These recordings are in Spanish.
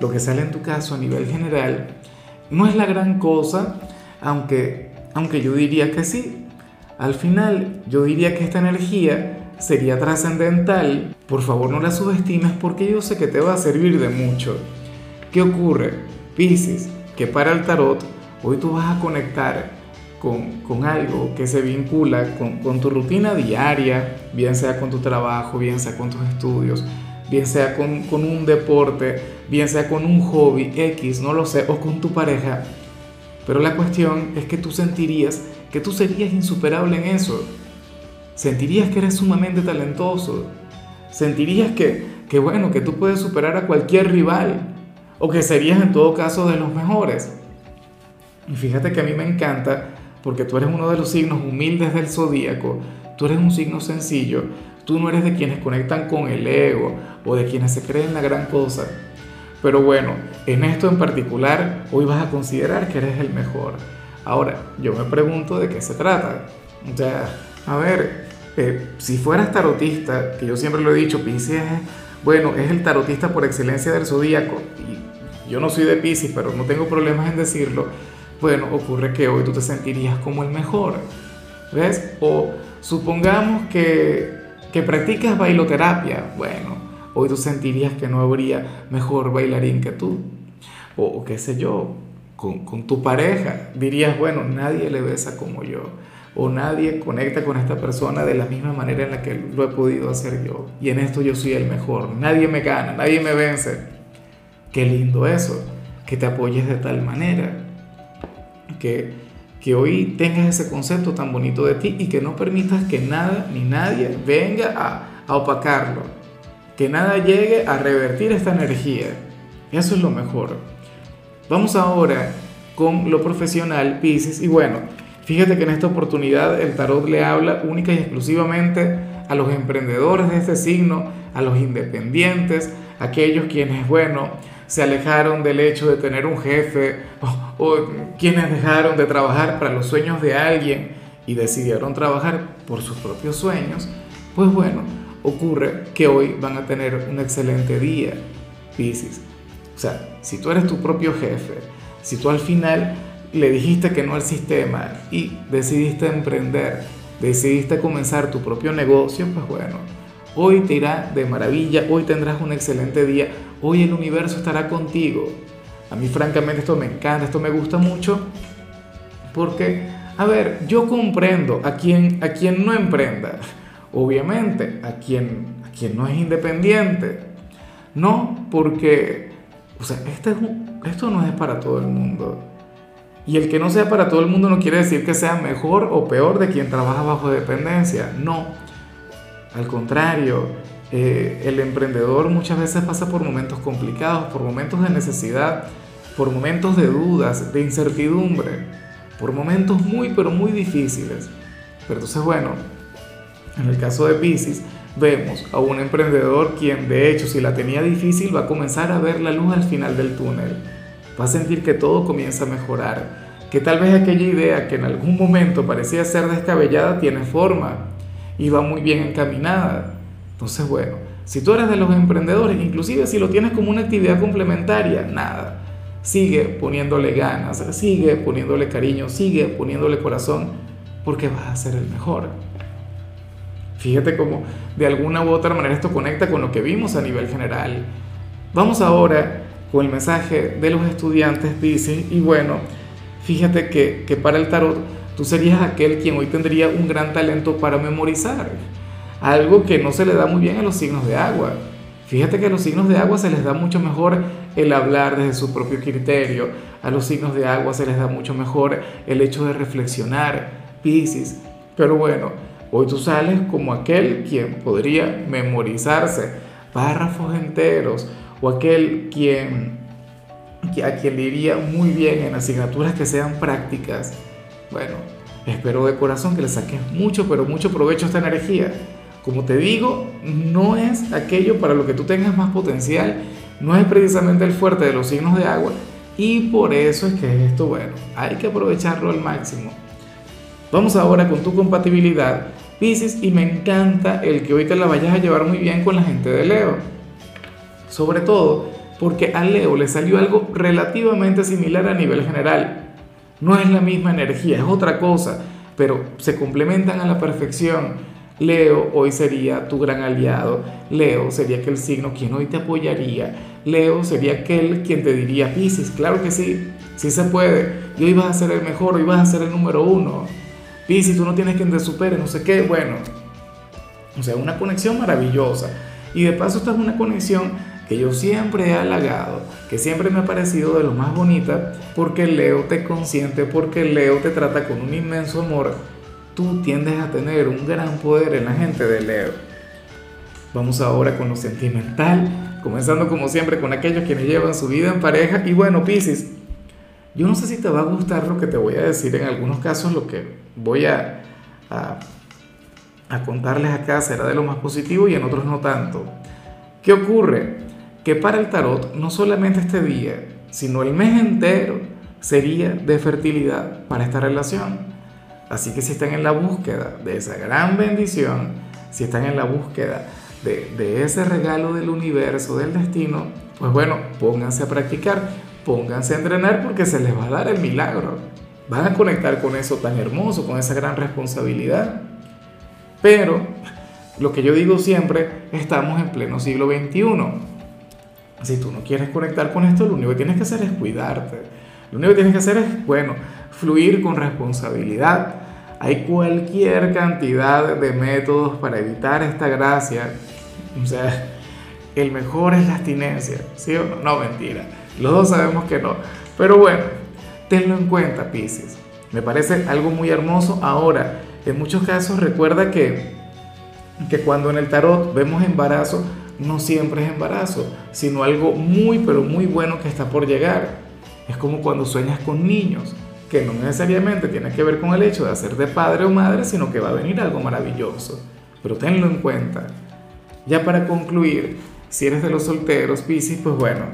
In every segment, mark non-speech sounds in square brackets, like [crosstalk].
lo que sale en tu caso a nivel general, no es la gran cosa, aunque, aunque yo diría que sí. Al final, yo diría que esta energía sería trascendental. Por favor, no la subestimes porque yo sé que te va a servir de mucho. ¿Qué ocurre? Piscis, que para el tarot, hoy tú vas a conectar con, con algo que se vincula con, con tu rutina diaria, bien sea con tu trabajo, bien sea con tus estudios, bien sea con, con, un deporte, bien sea con un hobby X, no lo sé, o con tu pareja. Pero la cuestión es que tú sentirías que tú serías insuperable en eso. Sentirías que eres sumamente talentoso. Sentirías que, que bueno, que tú puedes superar a cualquier rival. O que serías en todo caso de los mejores. Y fíjate que a mí me encanta porque tú eres uno de los signos humildes del zodíaco. Tú eres un signo sencillo Tú no eres de quienes conectan con el ego o de quienes se creen la gran cosa. Pero bueno, en esto en particular, hoy vas a considerar que eres el mejor. Ahora, yo me pregunto de qué se trata. O sea, a ver, eh, si fueras tarotista, que yo siempre lo he dicho, Pisces, bueno, es el tarotista por excelencia del zodíaco. Y yo no soy de Pisces, pero no tengo problemas en decirlo. Bueno, ocurre que hoy tú te sentirías como el mejor. ¿Ves? O supongamos que que practicas bailoterapia, bueno, hoy tú sentirías que no habría mejor bailarín que tú. O, qué sé yo, con, con, tu pareja, dirías, bueno, nadie le besa como yo. O nadie conecta con esta persona de la misma manera en la que lo he podido hacer yo. Y en esto yo soy el mejor. Nadie me gana, nadie me vence. Qué lindo eso, que te apoyes de tal manera. Que, que hoy tengas ese concepto tan bonito de ti y que no permitas que nada ni nadie venga a, opacarlo, que nada llegue a revertir esta energía. Eso es lo mejor. Vamos ahora con lo profesional, Pisces, y bueno, fíjate que en esta oportunidad el tarot le habla única y exclusivamente a los emprendedores de este signo, a los independientes, aquellos quienes, bueno, se alejaron del hecho de tener un jefe o, quienes dejaron de trabajar para los sueños de alguien y decidieron trabajar por sus propios sueños, pues bueno, ocurre que hoy van a tener un excelente día, Piscis. O sea, si tú eres tu propio jefe, si tú al final le dijiste que no al sistema y decidiste emprender, decidiste comenzar tu propio negocio, pues bueno, Hoy te irá de maravilla, hoy tendrás un excelente día, hoy el universo estará contigo. A mí francamente esto me encanta, esto me gusta mucho, porque, a ver, yo comprendo a quien, a quien no emprenda, obviamente, a quien, a quien no es independiente. No, porque, o sea, este es esto no es para todo el mundo. Y el que no sea para todo el mundo no quiere decir que sea mejor o peor de quien trabaja bajo dependencia, no al contrario, eh, el emprendedor muchas veces pasa por momentos complicados, por momentos de necesidad, por momentos de dudas, de incertidumbre, por momentos muy, pero muy difíciles. Pero entonces, bueno, en el caso de Pisces, vemos a un emprendedor quien, de hecho, si la tenía difícil, va a comenzar a ver la luz al final del túnel. Va a sentir que todo comienza a mejorar, que tal vez aquella idea que en algún momento parecía ser descabellada tiene forma y va muy bien encaminada. Entonces, bueno, si tú eres de los emprendedores, inclusive si lo tienes como una actividad complementaria, nada, sigue poniéndole ganas, sigue poniéndole cariño, sigue poniéndole corazón, porque vas a ser el mejor. Fíjate cómo de alguna u otra manera esto conecta con lo que vimos a nivel general. Vamos ahora con el mensaje de los estudiantes, dice, y bueno, fíjate que, que para el tarot Tú serías aquel quien hoy tendría un gran talento para memorizar, algo que no se le da muy bien a los signos de agua. Fíjate que a los signos de agua se les da mucho mejor el hablar desde su propio criterio, a los signos de agua se les da mucho mejor el hecho de reflexionar, Piscis. Pero bueno, hoy tú sales como aquel quien podría memorizarse párrafos enteros o aquel quien a quien le iría muy bien en asignaturas que sean prácticas. Bueno, espero de corazón que le saques mucho, pero mucho provecho a esta energía. Como te digo, no es aquello para lo que tú tengas más potencial, no es precisamente el fuerte de los signos de agua y por eso es que esto, bueno, hay que aprovecharlo al máximo. Vamos ahora con tu compatibilidad, Pisces, y me encanta el que hoy te la vayas a llevar muy bien con la gente de Leo. Sobre todo porque a Leo le salió algo relativamente similar a nivel general. No es la misma energía, es otra cosa, pero se complementan a la perfección. Leo hoy sería tu gran aliado. Leo sería aquel signo quien hoy te apoyaría. Leo sería aquel quien te diría, Pisces, claro que sí, sí se puede. Y hoy vas a ser el mejor, hoy vas a ser el número uno. Pisces, tú no tienes quien te supere, no sé qué. Bueno, o sea, una conexión maravillosa. Y de paso esta es una conexión que yo siempre he halagado, que siempre me ha parecido de lo más bonita, porque Leo te consiente, porque Leo te trata con un inmenso amor. Tú tiendes a tener un gran poder en la gente de Leo. Vamos ahora con lo sentimental, comenzando como siempre con aquellos quienes llevan su vida en pareja. Y bueno, Piscis, yo no sé si te va a gustar lo que te voy a decir en algunos casos, lo que voy a, a, a contarles acá será de lo más positivo y en otros no tanto. ¿Qué ocurre? que para el tarot no solamente este día, sino el mes entero sería de fertilidad para esta relación. Así que si están en la búsqueda de esa gran bendición, si están en la búsqueda de, ese regalo del universo, del destino, pues bueno, pónganse a practicar, pónganse a entrenar porque se les va a dar el milagro. Van a conectar con eso tan hermoso, con esa gran responsabilidad. Pero, lo que yo digo siempre, estamos en pleno siglo XXI si tú no quieres conectar con esto, lo único que tienes que hacer es cuidarte. Lo único que tienes que hacer es, bueno, fluir con responsabilidad. Hay cualquier cantidad de métodos para evitar esta gracia. O sea, el mejor es la abstinencia, ¿sí o no? No, mentira. Los dos sabemos que no. Pero bueno, tenlo en cuenta, Pisces. Me parece algo muy hermoso. Ahora, en muchos casos recuerda que, que cuando en el tarot vemos embarazo, no siempre es embarazo, sino algo muy, pero muy bueno que está por llegar. Es como cuando sueñas con niños, que no necesariamente tiene que ver con el hecho de hacer de padre o madre, sino que va a venir algo maravilloso. Pero tenlo en cuenta. Ya para concluir, si eres de los solteros, Piscis, pues bueno,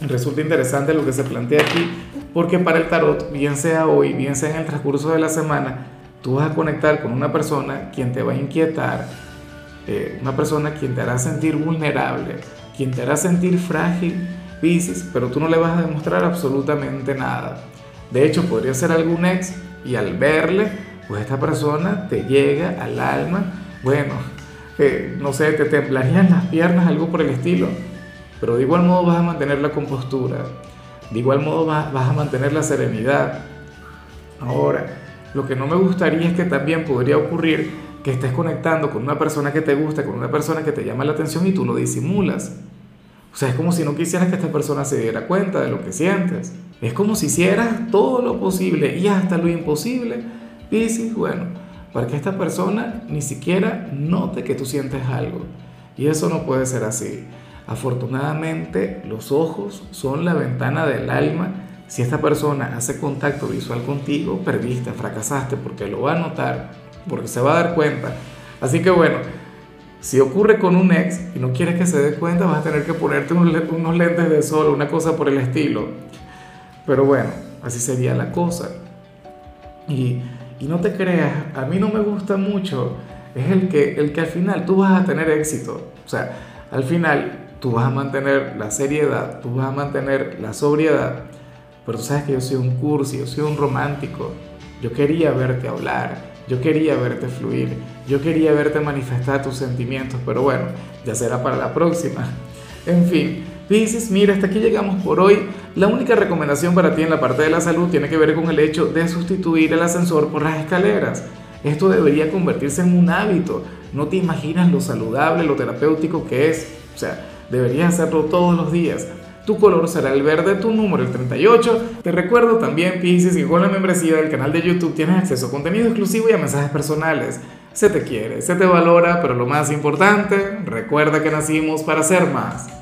resulta interesante lo que se plantea aquí, porque para el tarot, bien sea hoy, bien sea en el transcurso de la semana, tú vas a conectar con una persona quien te va a inquietar, eh, una persona quien te hará sentir vulnerable, quien te hará sentir frágil, Pisces, pero tú no le vas a demostrar absolutamente nada. De hecho, podría ser algún ex y al verle, pues esta persona te llega al alma, bueno, eh, no sé, te temblarían las piernas, algo por el estilo, pero de igual modo vas a mantener la compostura, de igual modo vas, a mantener la serenidad. Ahora, lo que no me gustaría es que también podría ocurrir que estés conectando con una persona que te gusta, con una persona que te llama la atención y tú lo disimulas. O sea, es como si no quisieras que esta persona se diera cuenta de lo que sientes. Es como si hicieras todo lo posible y hasta lo imposible. Dices, bueno, para que esta persona ni siquiera note que tú sientes algo. Y eso no puede ser así. Afortunadamente, los ojos son la ventana del alma. Si esta persona hace contacto visual contigo, perdiste, fracasaste, porque lo va a notar porque se va a dar cuenta. Así que bueno, si ocurre con un ex y no quieres que se dé cuenta, vas a tener que ponerte unos lentes de sol, una cosa por el estilo. Pero bueno, así sería la cosa. Y, y no te creas, a mí no me gusta mucho, es el que, el que al final tú vas a tener éxito. O sea, al final tú vas a mantener la seriedad, tú vas a mantener la sobriedad. Pero tú sabes que yo soy un cursi, yo soy un romántico. Yo quería verte hablar, yo quería verte fluir, yo quería verte manifestar tus sentimientos, pero bueno, ya será para la próxima. [laughs] En fin, dices, mira, hasta aquí llegamos por hoy. La única recomendación para ti en la parte de la salud tiene que ver con el hecho de sustituir el ascensor por las escaleras. Esto debería convertirse en un hábito. No te imaginas lo saludable, lo terapéutico que es. O sea, deberías hacerlo todos los días tu color será el verde, tu número el 38. Te recuerdo también, Pisces, que con la membresía del canal de YouTube tienes acceso a contenido exclusivo y a mensajes personales. Se te quiere, se te valora, pero lo más importante, recuerda que nacimos para ser más.